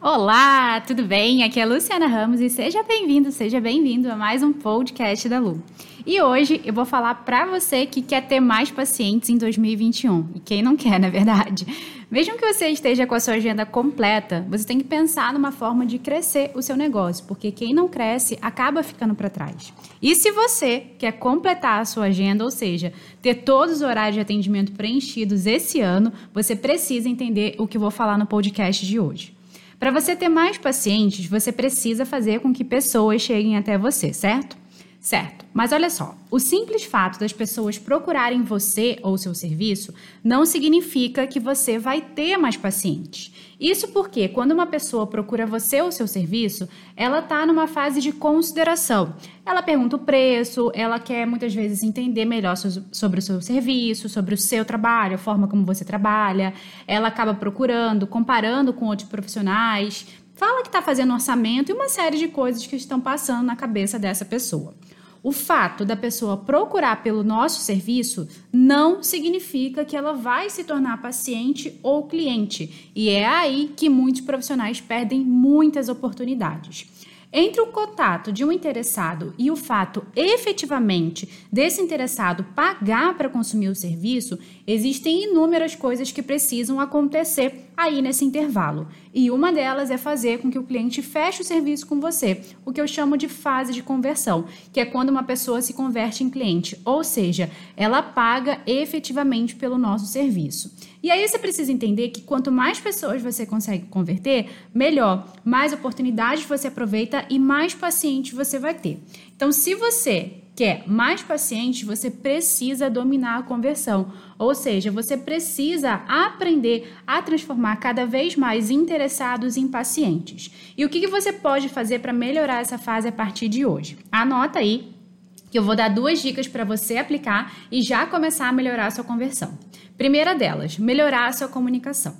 Olá, tudo bem? Aqui é a Luciana Ramos e seja bem-vindo, seja bem-vindo a mais um podcast da Lu. E hoje eu vou falar para você que quer ter mais pacientes em 2021 e quem não quer, na verdade. Mesmo que você esteja com a sua agenda completa, você tem que pensar numa forma de crescer o seu negócio, porque quem não cresce acaba ficando para trás. E se você quer completar a sua agenda, ou seja, ter todos os horários de atendimento preenchidos esse ano, você precisa entender o que eu vou falar no podcast de hoje. Para você ter mais pacientes, você precisa fazer com que pessoas cheguem até você, certo? Certo, mas olha só, o simples fato das pessoas procurarem você ou seu serviço não significa que você vai ter mais pacientes. Isso porque quando uma pessoa procura você ou seu serviço, ela está numa fase de consideração. Ela pergunta o preço, ela quer muitas vezes entender melhor sobre o seu serviço, sobre o seu trabalho, a forma como você trabalha. Ela acaba procurando, comparando com outros profissionais, fala que está fazendo orçamento e uma série de coisas que estão passando na cabeça dessa pessoa. O fato da pessoa procurar pelo nosso serviço não significa que ela vai se tornar paciente ou cliente, e é aí que muitos profissionais perdem muitas oportunidades. Entre o contato de um interessado e o fato efetivamente desse interessado pagar para consumir o serviço, existem inúmeras coisas que precisam acontecer aí nesse intervalo. E uma delas é fazer com que o cliente feche o serviço com você, o que eu chamo de fase de conversão, que é quando uma pessoa se converte em cliente, ou seja, ela paga efetivamente pelo nosso serviço. E aí você precisa entender que quanto mais pessoas você consegue converter, melhor, mais oportunidades você aproveita e mais pacientes você vai ter. Então, se você quer mais pacientes, você precisa dominar a conversão. Ou seja, você precisa aprender a transformar cada vez mais interessados em pacientes. E o que, que você pode fazer para melhorar essa fase a partir de hoje? Anota aí que eu vou dar duas dicas para você aplicar e já começar a melhorar a sua conversão. Primeira delas, melhorar a sua comunicação.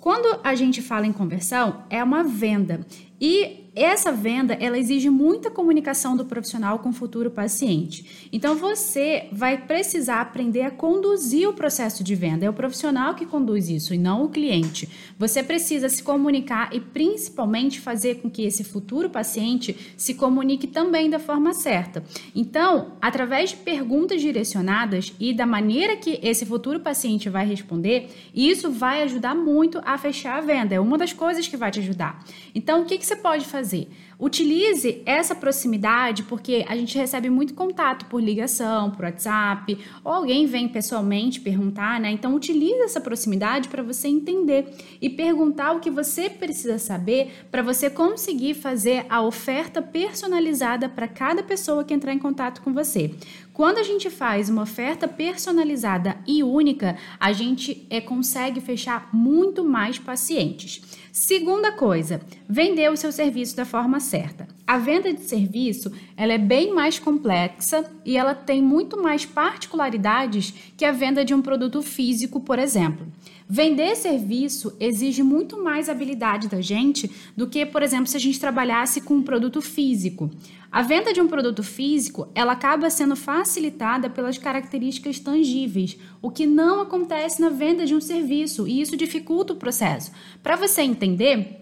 Quando a gente fala em conversão, é uma venda. E essa venda, ela exige muita comunicação do profissional com o futuro paciente. Então você vai precisar aprender a conduzir o processo de venda. É o profissional que conduz isso e não o cliente. Você precisa se comunicar e principalmente fazer com que esse futuro paciente se comunique também da forma certa. Então, através de perguntas direcionadas e da maneira que esse futuro paciente vai responder, isso vai ajudar muito a fechar a venda. É uma das coisas que vai te ajudar. Então, o que, que você pode fazer? Fazer? Utilize essa proximidade, porque a gente recebe muito contato por ligação, por WhatsApp, ou alguém vem pessoalmente perguntar, né? Então, utilize essa proximidade para você entender e perguntar o que você precisa saber para você conseguir fazer a oferta personalizada para cada pessoa que entrar em contato com você. Quando a gente faz uma oferta personalizada e única, a gente é, consegue fechar muito mais pacientes. Segunda coisa, vender o seu serviço da forma certa. A venda de serviço ela é bem mais complexa e ela tem muito mais particularidades que a venda de um produto físico, por exemplo. Vender serviço exige muito mais habilidade da gente do que, por exemplo, se a gente trabalhasse com um produto físico. A venda de um produto físico, ela acaba sendo facilitada pelas características tangíveis, o que não acontece na venda de um serviço, e isso dificulta o processo. Para você entender,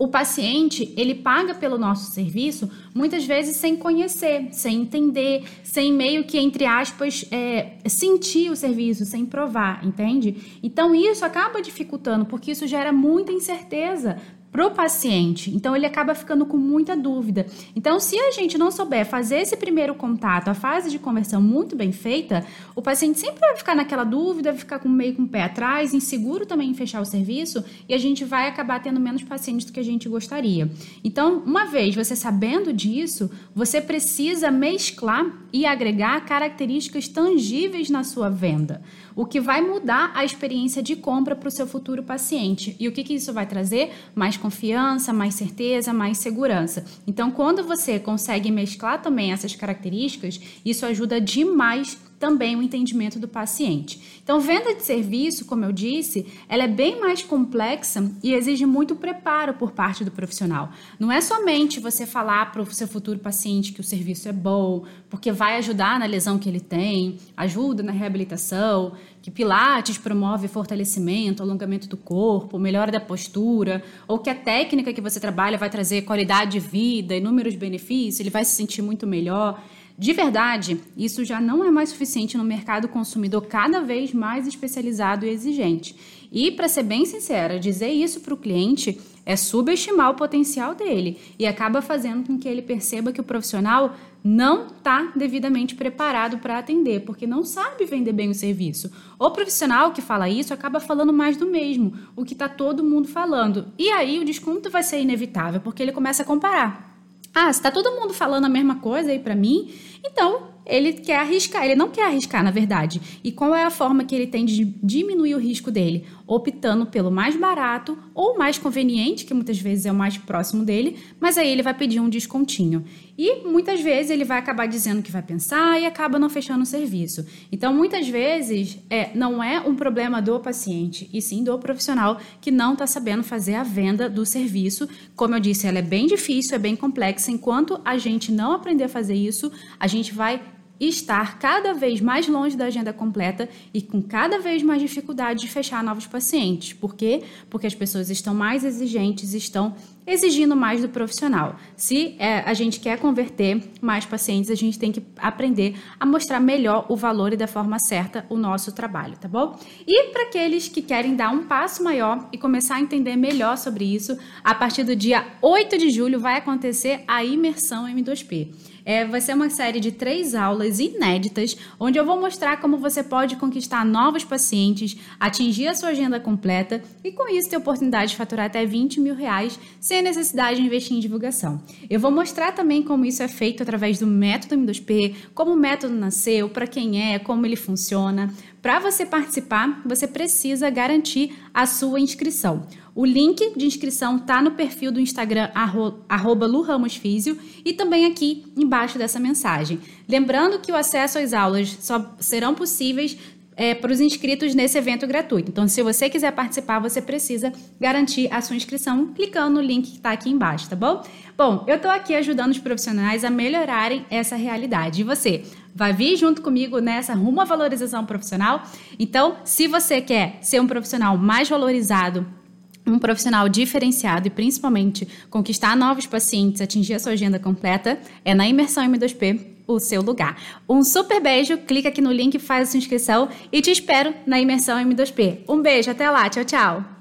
o paciente ele paga pelo nosso serviço muitas vezes sem conhecer, sem entender, sem meio que entre aspas é, sentir o serviço, sem provar, entende? Então isso acaba dificultando porque isso gera muita incerteza para o paciente. Então, ele acaba ficando com muita dúvida. Então, se a gente não souber fazer esse primeiro contato, a fase de conversão muito bem feita, o paciente sempre vai ficar naquela dúvida, vai ficar com meio com o pé atrás, inseguro também em fechar o serviço, e a gente vai acabar tendo menos pacientes do que a gente gostaria. Então, uma vez você sabendo disso, você precisa mesclar e agregar características tangíveis na sua venda, o que vai mudar a experiência de compra para o seu futuro paciente. E o que, que isso vai trazer? Mais confiança, mais certeza, mais segurança. Então, quando você consegue mesclar também essas características, isso ajuda demais também o entendimento do paciente. Então, venda de serviço, como eu disse, ela é bem mais complexa e exige muito preparo por parte do profissional. Não é somente você falar para o seu futuro paciente que o serviço é bom, porque vai ajudar na lesão que ele tem, ajuda na reabilitação, que Pilates promove fortalecimento, alongamento do corpo, melhora da postura, ou que a técnica que você trabalha vai trazer qualidade de vida, inúmeros benefícios, ele vai se sentir muito melhor. De verdade, isso já não é mais suficiente no mercado consumidor cada vez mais especializado e exigente. E, para ser bem sincera, dizer isso para o cliente é subestimar o potencial dele e acaba fazendo com que ele perceba que o profissional não está devidamente preparado para atender, porque não sabe vender bem o serviço. O profissional que fala isso acaba falando mais do mesmo, o que está todo mundo falando. E aí o desconto vai ser inevitável, porque ele começa a comparar. Ah, está todo mundo falando a mesma coisa aí para mim, então ele quer arriscar, ele não quer arriscar, na verdade. E qual é a forma que ele tem de diminuir o risco dele? Optando pelo mais barato ou mais conveniente, que muitas vezes é o mais próximo dele, mas aí ele vai pedir um descontinho. E muitas vezes ele vai acabar dizendo que vai pensar e acaba não fechando o serviço. Então, muitas vezes, é, não é um problema do paciente, e sim do profissional que não está sabendo fazer a venda do serviço. Como eu disse, ela é bem difícil, é bem complexa. Enquanto a gente não aprender a fazer isso, a gente vai estar cada vez mais longe da agenda completa e com cada vez mais dificuldade de fechar novos pacientes. Por quê? Porque as pessoas estão mais exigentes, estão exigindo mais do profissional. Se é, a gente quer converter mais pacientes, a gente tem que aprender a mostrar melhor o valor e da forma certa o nosso trabalho, tá bom? E para aqueles que querem dar um passo maior e começar a entender melhor sobre isso, a partir do dia 8 de julho vai acontecer a imersão M2P. É, vai ser uma série de três aulas inéditas, onde eu vou mostrar como você pode conquistar novos pacientes, atingir a sua agenda completa e, com isso, ter oportunidade de faturar até 20 mil reais sem necessidade de investir em divulgação. Eu vou mostrar também como isso é feito através do método M2P, como o método nasceu, para quem é, como ele funciona. Para você participar, você precisa garantir a sua inscrição. O link de inscrição está no perfil do Instagram, arroba luramosfísio, e também aqui embaixo dessa mensagem. Lembrando que o acesso às aulas só serão possíveis é, para os inscritos nesse evento gratuito. Então, se você quiser participar, você precisa garantir a sua inscrição clicando no link que está aqui embaixo, tá bom? Bom, eu estou aqui ajudando os profissionais a melhorarem essa realidade. E você? Vai vir junto comigo nessa rumo à valorização profissional? Então, se você quer ser um profissional mais valorizado, um profissional diferenciado e principalmente conquistar novos pacientes, atingir a sua agenda completa, é na imersão M2P o seu lugar. Um super beijo, clica aqui no link, faz a sua inscrição e te espero na imersão M2P. Um beijo, até lá, tchau, tchau.